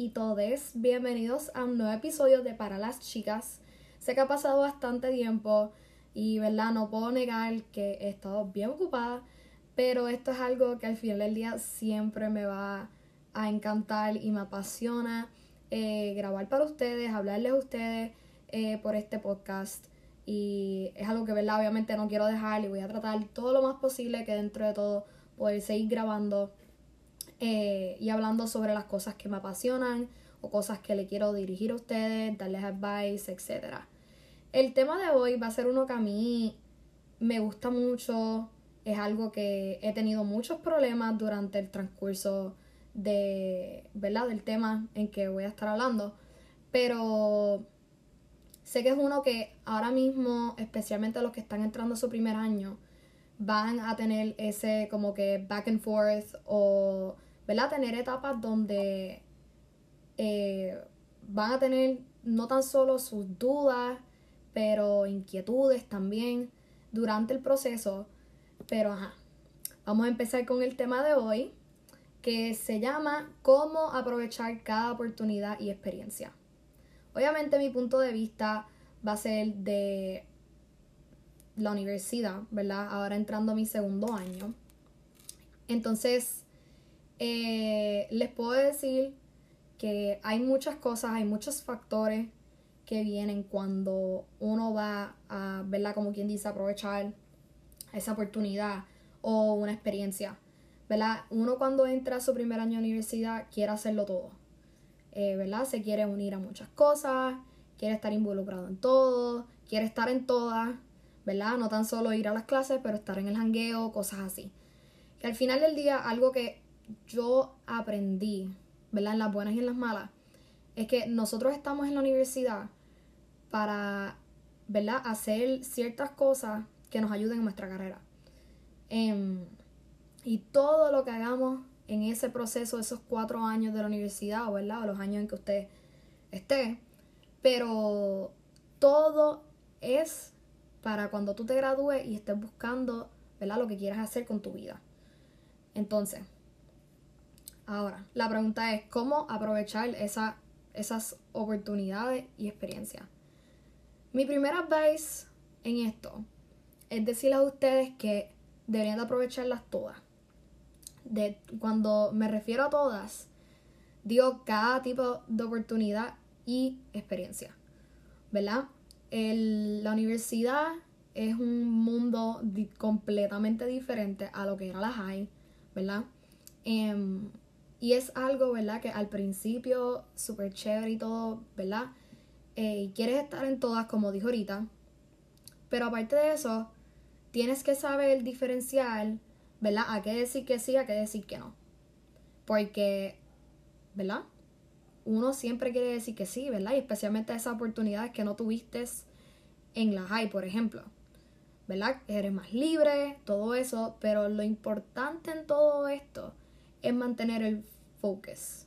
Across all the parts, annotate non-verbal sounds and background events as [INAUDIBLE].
y todes, bienvenidos a un nuevo episodio de Para las Chicas. Sé que ha pasado bastante tiempo y, ¿verdad? No puedo negar que he estado bien ocupada, pero esto es algo que al final del día siempre me va a encantar y me apasiona eh, grabar para ustedes, hablarles a ustedes eh, por este podcast. Y es algo que, ¿verdad? Obviamente no quiero dejar y voy a tratar todo lo más posible que dentro de todo poder seguir grabando eh, y hablando sobre las cosas que me apasionan o cosas que le quiero dirigir a ustedes, darles advice, etc. El tema de hoy va a ser uno que a mí me gusta mucho, es algo que he tenido muchos problemas durante el transcurso de, ¿verdad? del tema en que voy a estar hablando, pero sé que es uno que ahora mismo, especialmente los que están entrando a su primer año, van a tener ese como que back and forth o ¿verdad? Tener etapas donde eh, van a tener no tan solo sus dudas, pero inquietudes también durante el proceso. Pero ajá, vamos a empezar con el tema de hoy, que se llama cómo aprovechar cada oportunidad y experiencia. Obviamente mi punto de vista va a ser de la universidad, ¿verdad? Ahora entrando a mi segundo año. Entonces, eh, les puedo decir que hay muchas cosas, hay muchos factores que vienen cuando uno va a, verla Como quien dice, aprovechar esa oportunidad o una experiencia. ¿Verdad? Uno cuando entra a su primer año de universidad quiere hacerlo todo. Eh, ¿Verdad? Se quiere unir a muchas cosas, quiere estar involucrado en todo, quiere estar en todas, ¿verdad? No tan solo ir a las clases, pero estar en el jangueo, cosas así. Que al final del día, algo que yo aprendí, ¿verdad? En las buenas y en las malas, es que nosotros estamos en la universidad para, ¿verdad? Hacer ciertas cosas que nos ayuden en nuestra carrera. Em, y todo lo que hagamos en ese proceso, esos cuatro años de la universidad, ¿verdad? O los años en que usted esté, pero todo es para cuando tú te gradúes y estés buscando, ¿verdad? Lo que quieras hacer con tu vida. Entonces, Ahora, la pregunta es, ¿cómo aprovechar esas oportunidades y experiencias? Mi primera advice en esto es decirles a ustedes que deberían de aprovecharlas todas. De, cuando me refiero a todas, digo cada tipo de oportunidad y experiencia. ¿Verdad? la universidad es un mundo completamente diferente a lo que era la high, ¿verdad? Em, y es algo, ¿verdad? Que al principio súper chévere y todo, ¿verdad? Eh, quieres estar en todas, como dijo ahorita. Pero aparte de eso, tienes que saber diferenciar, ¿verdad? A qué decir que sí, a qué decir que no. Porque, ¿verdad? Uno siempre quiere decir que sí, ¿verdad? Y especialmente esas oportunidades que no tuviste en la high, por ejemplo. ¿Verdad? Eres más libre, todo eso. Pero lo importante en todo esto es mantener el focus,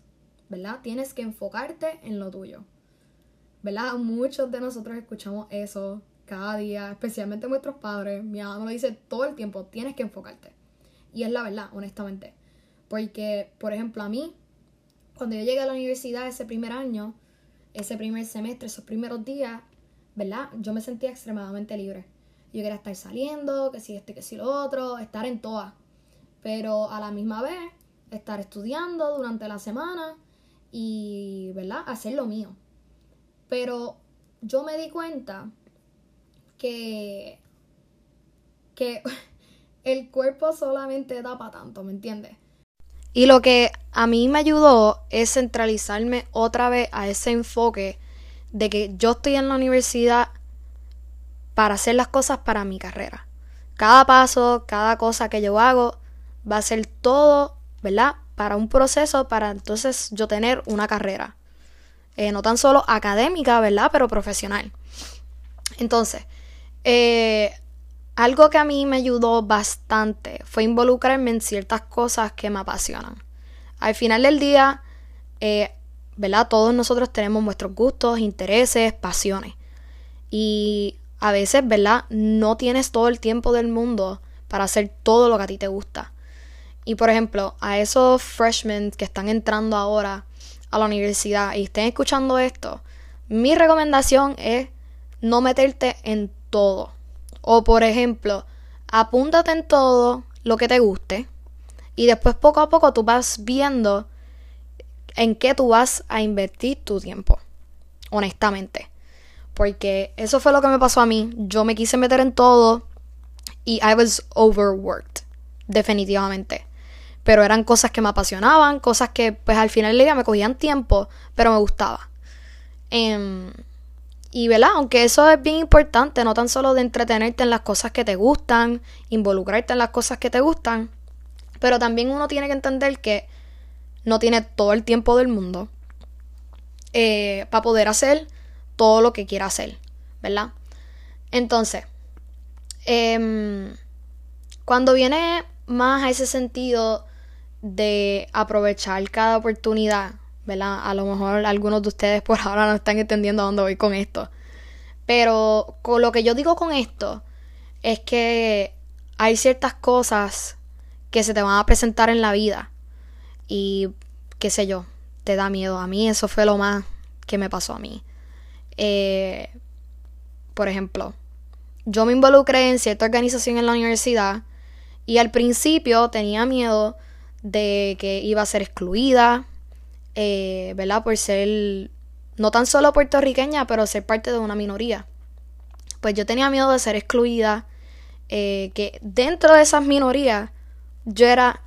¿verdad? Tienes que enfocarte en lo tuyo, ¿verdad? Muchos de nosotros escuchamos eso cada día, especialmente nuestros padres. Mi mamá lo dice todo el tiempo, tienes que enfocarte. Y es la verdad, honestamente. Porque, por ejemplo, a mí, cuando yo llegué a la universidad ese primer año, ese primer semestre, esos primeros días, ¿verdad? Yo me sentía extremadamente libre. Yo quería estar saliendo, que si este, que si lo otro, estar en todas. Pero a la misma vez, estar estudiando durante la semana y, ¿verdad? Hacer lo mío. Pero yo me di cuenta que, que [LAUGHS] el cuerpo solamente da para tanto, ¿me entiendes? Y lo que a mí me ayudó es centralizarme otra vez a ese enfoque de que yo estoy en la universidad para hacer las cosas para mi carrera. Cada paso, cada cosa que yo hago va a ser todo ¿verdad? Para un proceso, para entonces yo tener una carrera. Eh, no tan solo académica, ¿verdad? Pero profesional. Entonces, eh, algo que a mí me ayudó bastante fue involucrarme en ciertas cosas que me apasionan. Al final del día, eh, ¿verdad? Todos nosotros tenemos nuestros gustos, intereses, pasiones. Y a veces, ¿verdad? No tienes todo el tiempo del mundo para hacer todo lo que a ti te gusta. Y por ejemplo, a esos freshmen que están entrando ahora a la universidad y estén escuchando esto, mi recomendación es no meterte en todo. O por ejemplo, apúntate en todo lo que te guste y después poco a poco tú vas viendo en qué tú vas a invertir tu tiempo. Honestamente. Porque eso fue lo que me pasó a mí. Yo me quise meter en todo y I was overworked. Definitivamente. Pero eran cosas que me apasionaban, cosas que pues al final del me cogían tiempo, pero me gustaba. Em, y ¿verdad? Aunque eso es bien importante, no tan solo de entretenerte en las cosas que te gustan, involucrarte en las cosas que te gustan, pero también uno tiene que entender que no tiene todo el tiempo del mundo eh, para poder hacer todo lo que quiera hacer, ¿verdad? Entonces, em, cuando viene más a ese sentido de aprovechar cada oportunidad, ¿verdad? A lo mejor algunos de ustedes por [LAUGHS] ahora no están entendiendo a dónde voy con esto. Pero con lo que yo digo con esto es que hay ciertas cosas que se te van a presentar en la vida y qué sé yo, te da miedo. A mí eso fue lo más que me pasó a mí. Eh, por ejemplo, yo me involucré en cierta organización en la universidad y al principio tenía miedo de que iba a ser excluida, eh, ¿verdad? Por ser no tan solo puertorriqueña, pero ser parte de una minoría. Pues yo tenía miedo de ser excluida, eh, que dentro de esas minorías yo era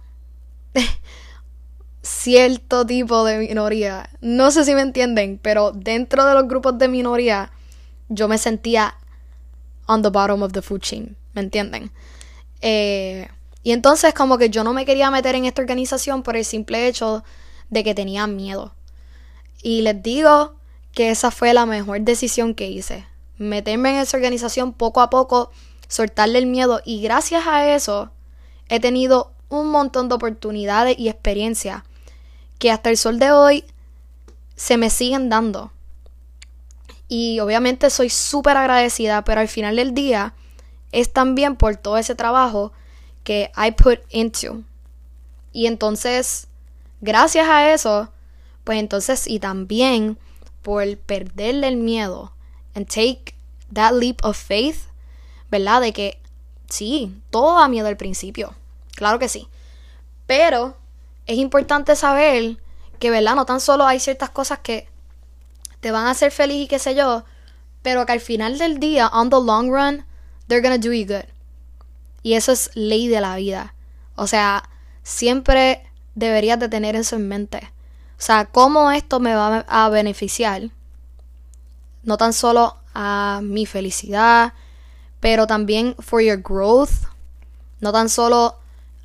[LAUGHS] cierto tipo de minoría. No sé si me entienden, pero dentro de los grupos de minoría yo me sentía on the bottom of the food chain, ¿me entienden? Eh, y entonces como que yo no me quería meter en esta organización por el simple hecho de que tenía miedo. Y les digo que esa fue la mejor decisión que hice. Meterme en esa organización poco a poco, soltarle el miedo y gracias a eso he tenido un montón de oportunidades y experiencias que hasta el sol de hoy se me siguen dando. Y obviamente soy súper agradecida, pero al final del día es también por todo ese trabajo que I put into. Y entonces, gracias a eso, pues entonces, y también por perderle el miedo and take that leap of faith, ¿verdad? De que sí, todo da miedo al principio, claro que sí. Pero es importante saber que, ¿verdad? No tan solo hay ciertas cosas que te van a hacer feliz y qué sé yo, pero que al final del día, on the long run, they're gonna do you good. Y eso es ley de la vida. O sea, siempre deberías de tener eso en mente. O sea, cómo esto me va a beneficiar. No tan solo a mi felicidad, pero también for your growth. No tan solo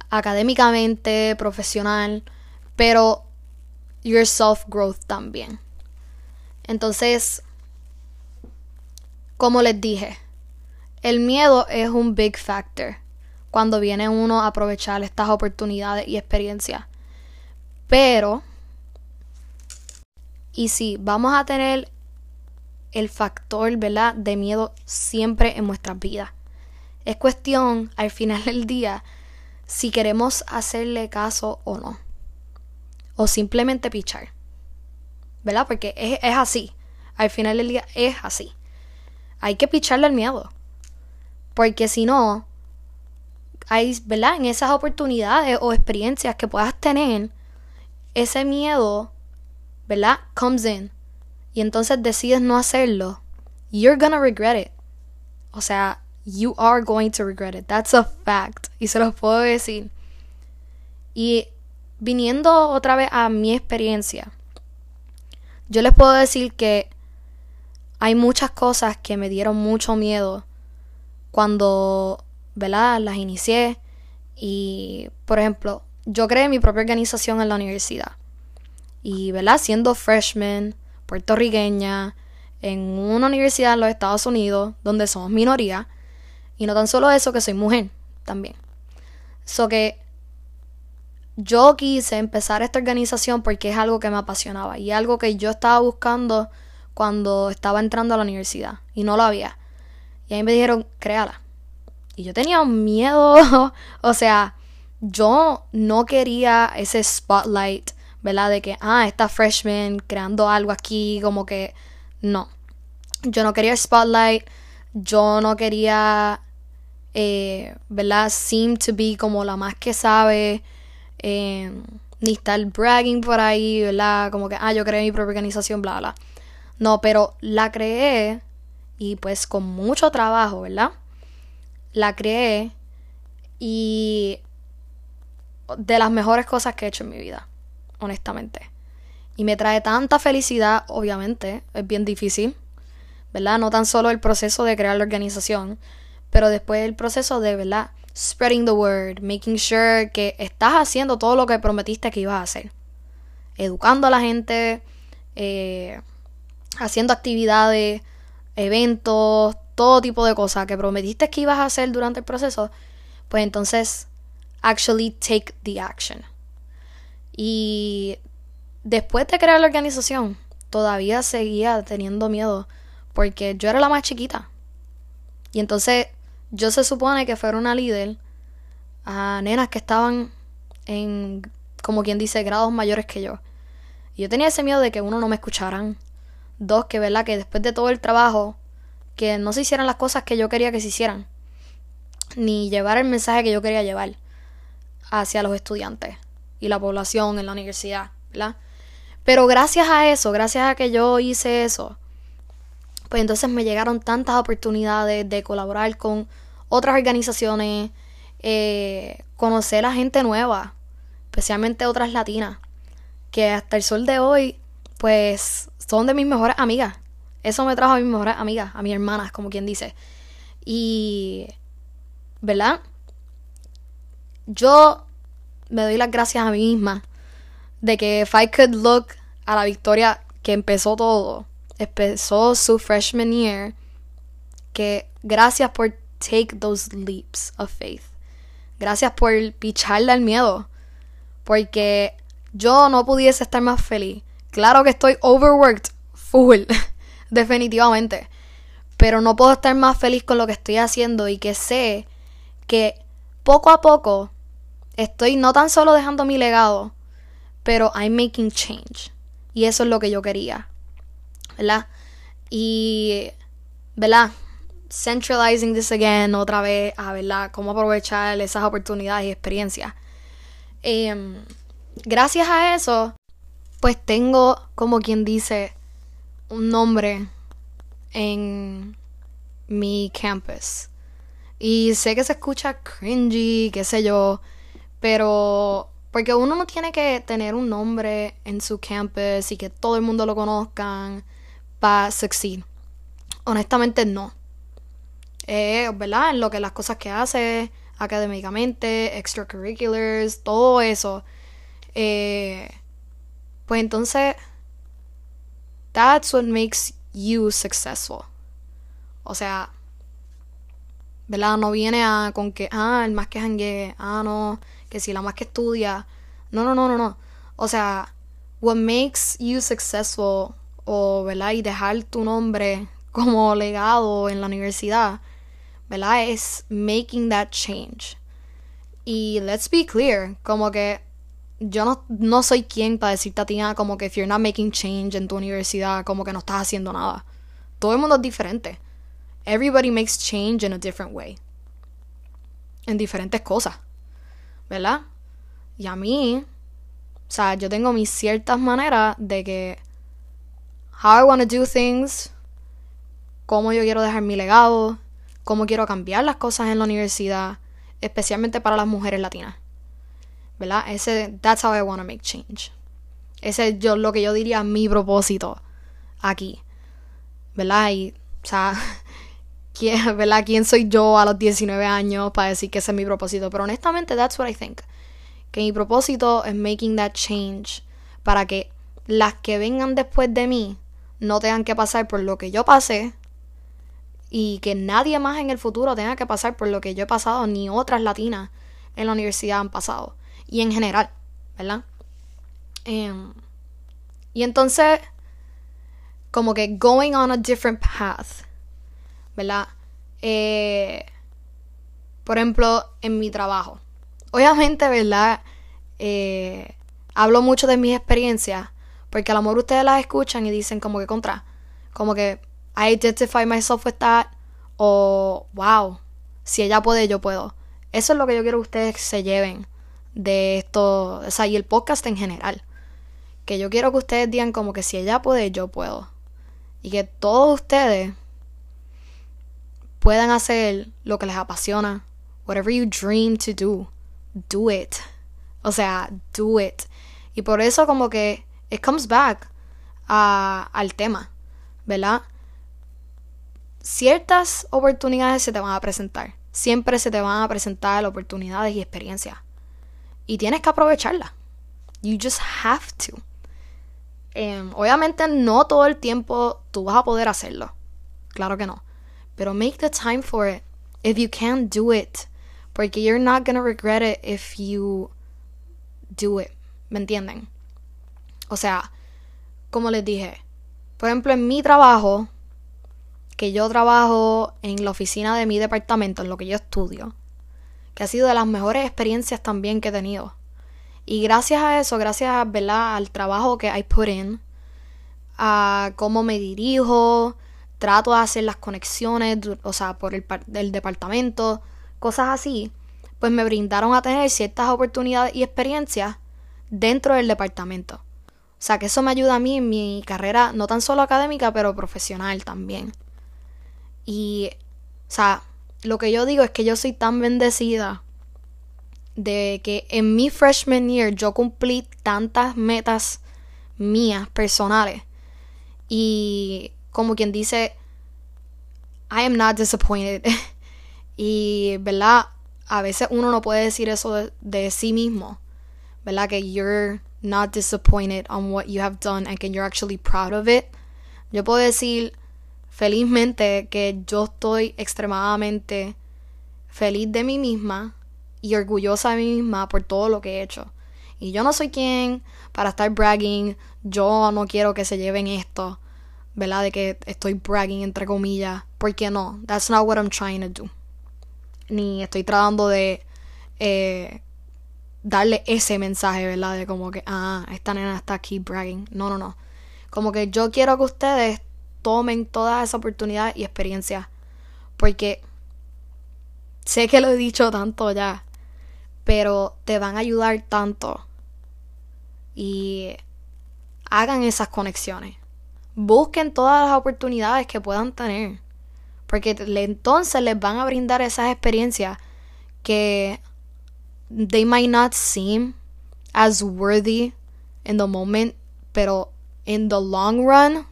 académicamente, profesional, pero your self-growth también. Entonces, como les dije, el miedo es un big factor cuando viene uno a aprovechar estas oportunidades y experiencias. Pero, y si vamos a tener el factor, ¿verdad?, de miedo siempre en nuestras vidas. Es cuestión, al final del día, si queremos hacerle caso o no. O simplemente pichar. ¿Verdad? Porque es, así. Al final del día es así. Hay que picharle el miedo. Porque si no, ¿verdad? En esas oportunidades o experiencias que puedas tener, ese miedo, ¿verdad? Comes in. Y entonces decides no hacerlo. You're gonna regret it. O sea, you are going to regret it. That's a fact. Y se los puedo decir. Y viniendo otra vez a mi experiencia, yo les puedo decir que hay muchas cosas que me dieron mucho miedo cuando, ¿verdad? Las inicié. Y, por ejemplo, yo creé mi propia organización en la universidad. Y, ¿verdad? Siendo freshman, puertorriqueña, en una universidad en los Estados Unidos, donde somos minoría, y no tan solo eso, que soy mujer también. So que yo quise empezar esta organización porque es algo que me apasionaba y algo que yo estaba buscando cuando estaba entrando a la universidad y no lo había. Y ahí me dijeron, créala. Y yo tenía un miedo, [LAUGHS] o sea, yo no quería ese spotlight ¿verdad? De que, ah, está freshman creando algo aquí, como que no. Yo no quería spotlight, yo no quería, eh, ¿verdad? Seem to be como la más que sabe, eh, ni estar bragging por ahí, ¿verdad? Como que, ah, yo creé mi propia organización, bla, bla. No, pero la creé y pues con mucho trabajo, ¿verdad? La creé y de las mejores cosas que he hecho en mi vida, honestamente. Y me trae tanta felicidad, obviamente, es bien difícil, ¿verdad? No tan solo el proceso de crear la organización, pero después el proceso de, ¿verdad? Spreading the word, making sure que estás haciendo todo lo que prometiste que ibas a hacer. Educando a la gente, eh, haciendo actividades, eventos, todo tipo de cosas que prometiste que ibas a hacer durante el proceso, pues entonces actually take the action. Y después de crear la organización, todavía seguía teniendo miedo porque yo era la más chiquita. Y entonces yo se supone que fuera una líder a nenas que estaban en, como quien dice, grados mayores que yo. Y yo tenía ese miedo de que uno no me escucharan. Dos, que verdad, que después de todo el trabajo, que no se hicieran las cosas que yo quería que se hicieran. Ni llevar el mensaje que yo quería llevar hacia los estudiantes y la población en la universidad, ¿verdad? Pero gracias a eso, gracias a que yo hice eso, pues entonces me llegaron tantas oportunidades de colaborar con otras organizaciones, eh, conocer a gente nueva, especialmente otras latinas, que hasta el sol de hoy, pues son de mis mejores amigas. Eso me trajo a mis mejores amigas, a mis hermanas, como quien dice. Y, ¿verdad? Yo me doy las gracias a mí misma de que if I could look a la victoria que empezó todo, empezó su freshman year, que gracias por take those leaps of faith. Gracias por picharle al miedo. Porque yo no pudiese estar más feliz. Claro que estoy overworked, full, [LAUGHS] definitivamente. Pero no puedo estar más feliz con lo que estoy haciendo y que sé que poco a poco estoy no tan solo dejando mi legado, pero I'm making change. Y eso es lo que yo quería. ¿Verdad? Y, ¿verdad? Centralizing this again otra vez a, ¿verdad? Cómo aprovechar esas oportunidades y experiencias. Em, gracias a eso, pues tengo, como quien dice, un nombre en mi campus. Y sé que se escucha cringy, qué sé yo, pero porque uno no tiene que tener un nombre en su campus y que todo el mundo lo conozcan para succeed. Honestamente no. ¿Verdad? En lo que las cosas que hace académicamente, extracurriculars, todo eso. Eh, pues entonces, that's what makes you successful. O sea, ¿verdad? No viene a con que, ah, el más que jangue, ah, no, que si la más que estudia. No, no, no, no, no. O sea, what makes you successful o, ¿verdad? Y dejar tu nombre [LAUGHS] como legado en la universidad, ¿verdad? Es making that change. Y let's be clear, como que yo no, no soy quien para decirte a ti ah, como que if you're not making change en tu universidad, como que no estás haciendo nada. Todo el mundo es diferente. Everybody makes change in a different way. En diferentes cosas. ¿verdad? Y a mí, o sea, yo tengo mis ciertas maneras de que how I want to do things, cómo yo quiero dejar mi legado, cómo quiero cambiar las cosas en la universidad, especialmente para las mujeres latinas. ¿Verdad? Ese that's how I want to make change. Ese es yo lo que yo diría mi propósito aquí. ¿Verdad? Y o sea, [LAUGHS] ¿quién, ¿verdad? ¿Quién soy yo a los 19 años para decir que ese es mi propósito? Pero honestamente, that's what I think. Que mi propósito es making that change para que las que vengan después de mí no tengan que pasar por lo que yo pasé y que nadie más en el futuro tenga que pasar por lo que yo he pasado, ni otras latinas en la universidad han pasado. Y en general, ¿verdad? Em, y entonces, como que going on a different path ¿verdad? Eh, por ejemplo, en mi trabajo. Obviamente, ¿verdad? Eh, hablo mucho de mis experiencias, porque a lo mejor ustedes las escuchan y dicen como que contra, como que I identify myself with that, o wow, si ella puede, yo puedo. Eso es lo que yo quiero que ustedes se lleven de esto, o sea, y el podcast en general. Que yo quiero que ustedes digan como que si ella puede, yo puedo. Y que todos ustedes puedan hacer lo que les apasiona. Whatever you dream to do, do it. O sea, do it. Y por eso como que it comes back a, al tema, ¿verdad? Ciertas oportunidades se te van a presentar. Siempre se te van a presentar oportunidades y experiencias. Y tienes que aprovecharlas. You just have to. Em, obviamente no todo el tiempo tú vas a poder hacerlo. Claro que no. Pero make the time for it. If you can, do it. Porque you're not gonna regret it if you do it. ¿Me entienden? O sea, como les dije, por ejemplo, en mi trabajo, que yo trabajo en la oficina de mi departamento, en lo que yo estudio, que ha sido de las mejores experiencias también que he tenido. Y gracias a eso, gracias ¿verdad? al trabajo que I put in, a cómo me dirijo, trato de hacer las conexiones, o sea, por el, el departamento, cosas así, pues me brindaron a tener ciertas oportunidades y experiencias dentro del departamento. O sea, que eso me ayuda a mí en mi carrera, no tan solo académica, pero profesional también. Y, o sea, lo que yo digo es que yo soy tan bendecida de que en mi freshman year yo cumplí tantas metas mías, personales. Y como quien dice, I am not disappointed. [LAUGHS] y, ¿verdad? A veces uno no puede decir eso de, sí mismo. ¿Verdad? Que you're not disappointed on what you have done and que you're actually proud of it. Yo puedo decir felizmente que yo estoy extremadamente feliz de mí misma y orgullosa de mí misma por todo lo que he hecho. Y yo no soy quien para estar bragging, yo no quiero que se lleven esto, ¿verdad? De que estoy bragging entre comillas, porque no, that's not what I'm trying to do. Ni estoy tratando de eh, darle ese mensaje, ¿verdad? De como que, ah, esta nena está aquí bragging. No, no, no. Como que yo quiero que ustedes tomen toda esa oportunidad y experiencia. Porque sé que lo he dicho tanto ya pero te van a ayudar tanto. Y hagan esas conexiones. Busquen todas las oportunidades que puedan tener. Porque entonces les van a brindar esas experiencias que they might not seem as worthy in the moment, pero in the long run,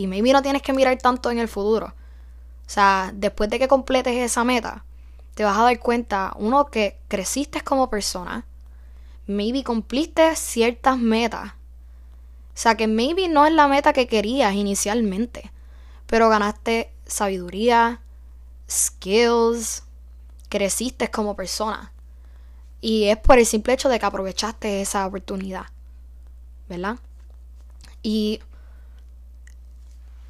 y maybe no tienes que mirar tanto en el futuro. O sea, después de que completes esa meta, te vas a dar cuenta, uno, que creciste como persona, maybe cumpliste ciertas metas. O sea, que maybe no es la meta que querías inicialmente, pero ganaste sabiduría, skills, creciste como persona. Y es por el simple hecho de que aprovechaste esa oportunidad. ¿Verdad? Y.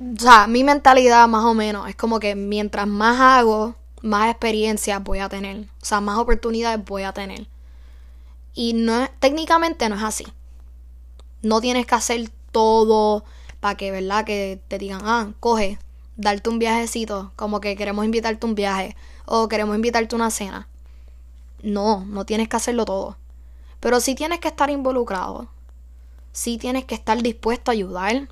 O sea, mi mentalidad más o menos es como que mientras más hago, más experiencias voy a tener, o sea, más oportunidades voy a tener. Y no técnicamente no es así. No tienes que hacer todo para que, ¿verdad? Que te digan, ah, coge, darte un viajecito, como que queremos invitarte un viaje o queremos invitarte una cena. No, no tienes que hacerlo todo. Pero sí tienes que estar involucrado. Sí tienes que estar dispuesto a ayudar.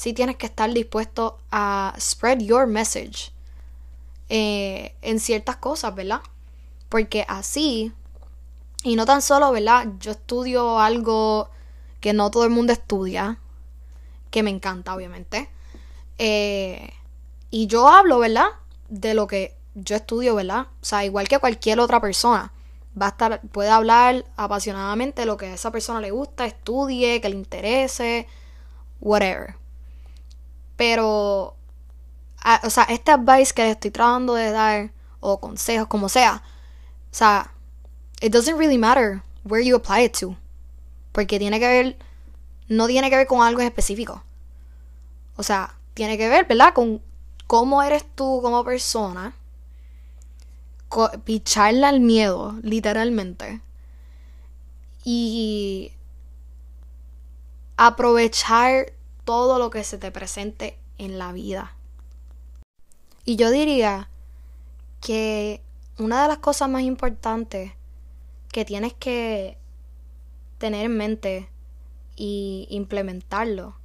Sí tienes que estar dispuesto a spread your message. Eh, en ciertas cosas, ¿verdad? Porque así, y no tan solo, ¿verdad? Yo estudio algo que no todo el mundo estudia, que me encanta, obviamente. Eh, y yo hablo, ¿verdad? De lo que yo estudio, ¿verdad? O sea, igual que cualquier otra persona. Va a estar, puede hablar apasionadamente de lo que a esa persona le gusta, estudie, que le interese, whatever. Pero o sea, este advice que estoy tratando de dar, o consejos, como sea, o sea, it doesn't really matter where you apply it to. Porque tiene que ver, no tiene que ver con algo específico. O sea, tiene que ver, ¿verdad? Con cómo eres tú como persona. Picharle al miedo, literalmente. Y aprovechar todo lo que se te presente en la vida. Y yo diría que una de las cosas más importantes que tienes que tener en mente y implementarlo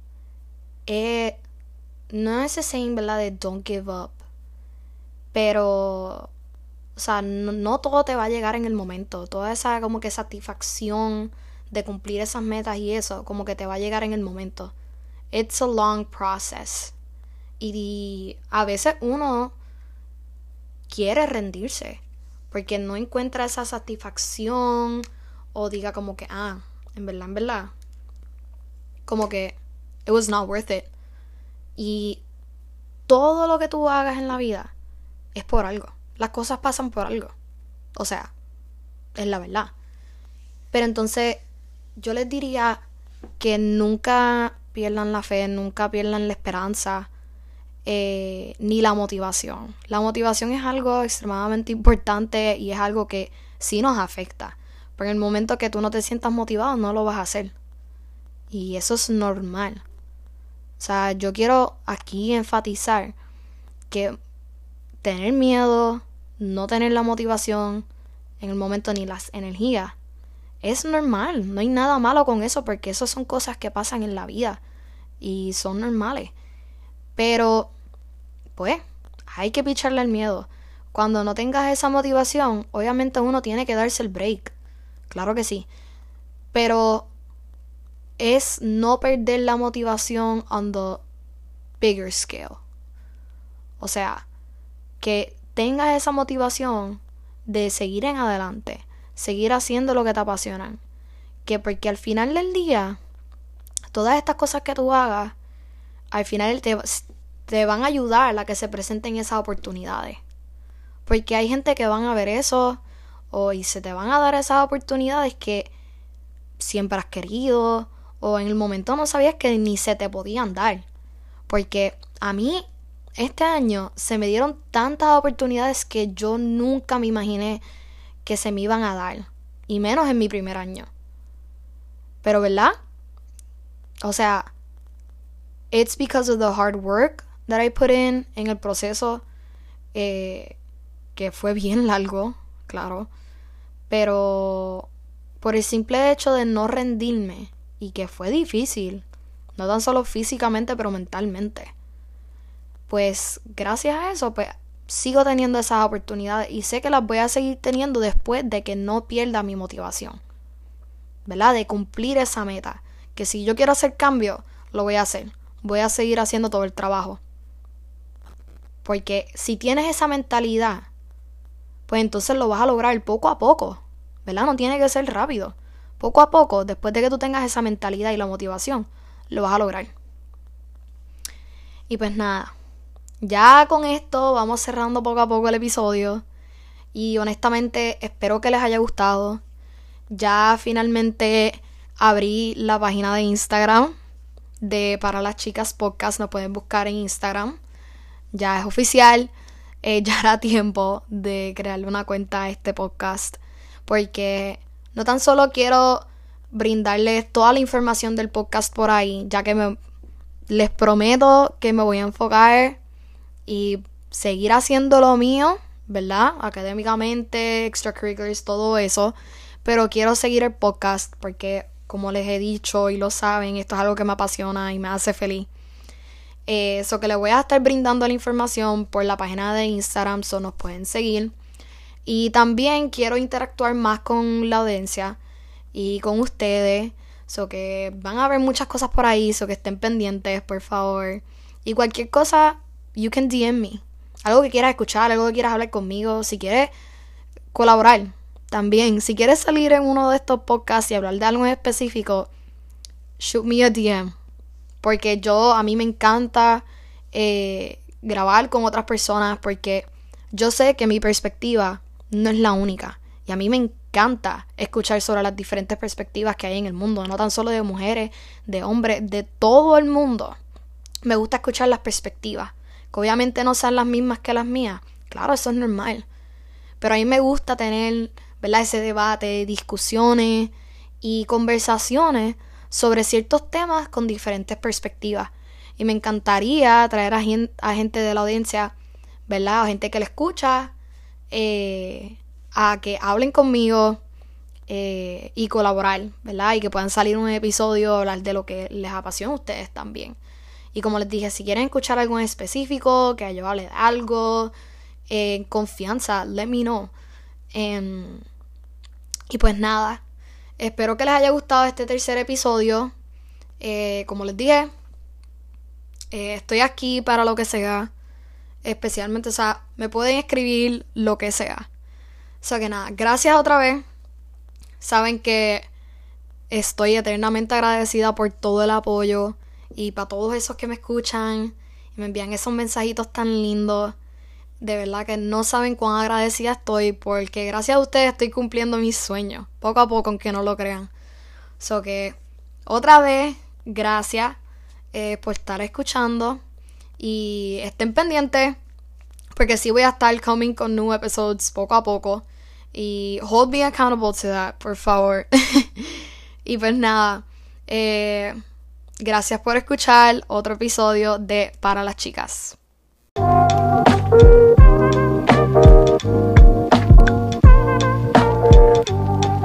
es no es ese saying, ¿verdad? De don't give up. Pero, o sea, no, no, todo te va a llegar en el momento. Toda esa como que satisfacción de cumplir esas metas y eso, como que te va a llegar en el momento. It's a long process. Y a veces uno quiere rendirse porque no encuentra esa satisfacción o diga como que, ah, en verdad, en verdad, como que it was not worth it. Y todo lo que tú hagas en la vida es por algo. Las cosas pasan por algo. O sea, es la verdad. Pero entonces yo les diría que nunca pierdan la fe, nunca pierdan la esperanza, eh, ni la motivación. La motivación es algo extremadamente importante y es algo que sí nos afecta. Pero en el momento que tú no te sientas motivado, no lo vas a hacer. Y eso es normal. O sea, yo quiero aquí enfatizar que tener miedo, no tener la motivación en el momento ni las energías, es normal. No hay nada malo con eso porque eso son cosas que pasan en la vida y son normales. Pero, pues, hay que picharle el miedo. Cuando no tengas esa motivación, obviamente uno tiene que darse el break. Claro que sí. Pero es no perder la motivación on the bigger scale. O sea, que tengas esa motivación de seguir en adelante, seguir haciendo lo que te apasiona. Que porque al final del día, todas estas cosas que tú hagas, al final te, te van a ayudar a que se presenten esas oportunidades. Porque hay gente que van a ver eso o y se te van a dar esas oportunidades que siempre has querido o en el momento no sabías que ni se te podían dar. Porque a mí este año se me dieron tantas oportunidades que yo nunca me imaginé que se me iban a dar. Y menos en mi primer año. Pero, ¿verdad? O sea, it's because of the hard work that I put in en el proceso. Eh, que fue bien [LAUGHS] largo, claro. Pero por el simple hecho de no rendirme y que fue difícil, no tan solo físicamente, pero mentalmente. Pues gracias a eso, pues sigo teniendo esas oportunidades y sé que las voy a seguir teniendo después de que no pierda mi motivación. ¿Verdad? De cumplir esa meta. Que si yo quiero hacer cambio, lo voy a hacer. Voy a seguir haciendo todo el trabajo. Porque si tienes esa mentalidad, pues entonces lo vas a lograr poco a poco. ¿Verdad? No tiene que ser rápido. Poco a poco, después de que tú tengas esa mentalidad y la motivación, lo vas a lograr. Y pues nada, ya con esto vamos cerrando poco a poco el episodio. Y honestamente espero que les haya gustado. Ya finalmente abrí la página de Instagram de Para las Chicas Podcast. Nos pueden buscar en Instagram. Ya es oficial. Eh, [LAUGHS] ya era tiempo de crearle una cuenta a este podcast. Porque no tan solo quiero brindarles toda la información del podcast por ahí, ya que me, les prometo que me voy a enfocar y seguir haciendo lo mío, ¿verdad? Académicamente, extracurriculars, todo eso. Pero quiero seguir el podcast porque, como les he dicho y lo saben, esto es algo que me apasiona y me hace feliz. Eso eh, que les voy a estar brindando la información por la página de Instagram, so nos pueden seguir. Y también quiero interactuar más con la audiencia y con ustedes. So que van a ver muchas cosas por ahí, so que estén pendientes, por favor. Y cualquier cosa, you can DM me. Algo que quieras escuchar, algo que quieras hablar conmigo, si quieres colaborar también. Si quieres salir en uno de estos podcasts y hablar de algo en específico, shoot me a DM. Porque yo, a mí me encanta eh, grabar con otras personas porque yo sé que mi perspectiva no es la única. Y a mí me encanta escuchar sobre las diferentes perspectivas que hay en el mundo, no tan solo de mujeres, de hombres, de todo el mundo. Me gusta escuchar las perspectivas, que obviamente no sean las mismas que las mías. Claro, eso es normal. Pero a mí me gusta tener, ¿verdad? Ese debate, discusiones y conversaciones sobre ciertos temas con diferentes perspectivas. Y me encantaría traer a, gente de la audiencia, ¿verdad? A gente que le escucha, eh, a que hablen conmigo eh, y colaborar, ¿verdad? Y que puedan salir un episodio, hablar de lo que les apasiona a ustedes también. Y como les dije, si quieren escuchar algo en específico, que yo hable de algo, en confianza, let me know. Em, y pues nada, espero que les haya gustado este tercer episodio. Eh, como les dije, eh, estoy aquí para lo que sea. Especialmente, o sea, me pueden escribir lo que sea. O sea que nada, gracias otra vez. Saben que estoy eternamente agradecida por todo el apoyo y para todos esos que me escuchan y me envían esos mensajitos tan lindos. De verdad que no saben cuán agradecida estoy porque gracias a ustedes estoy cumpliendo mis sueños, poco a poco, aunque no lo crean. So que otra vez, gracias eh, por estar escuchando y estén pendientes porque sí voy a estar coming con new episodes poco a poco y hold me accountable to that, por favor. [LAUGHS] y pues nada, eh, gracias por escuchar otro episodio de Para las Chicas.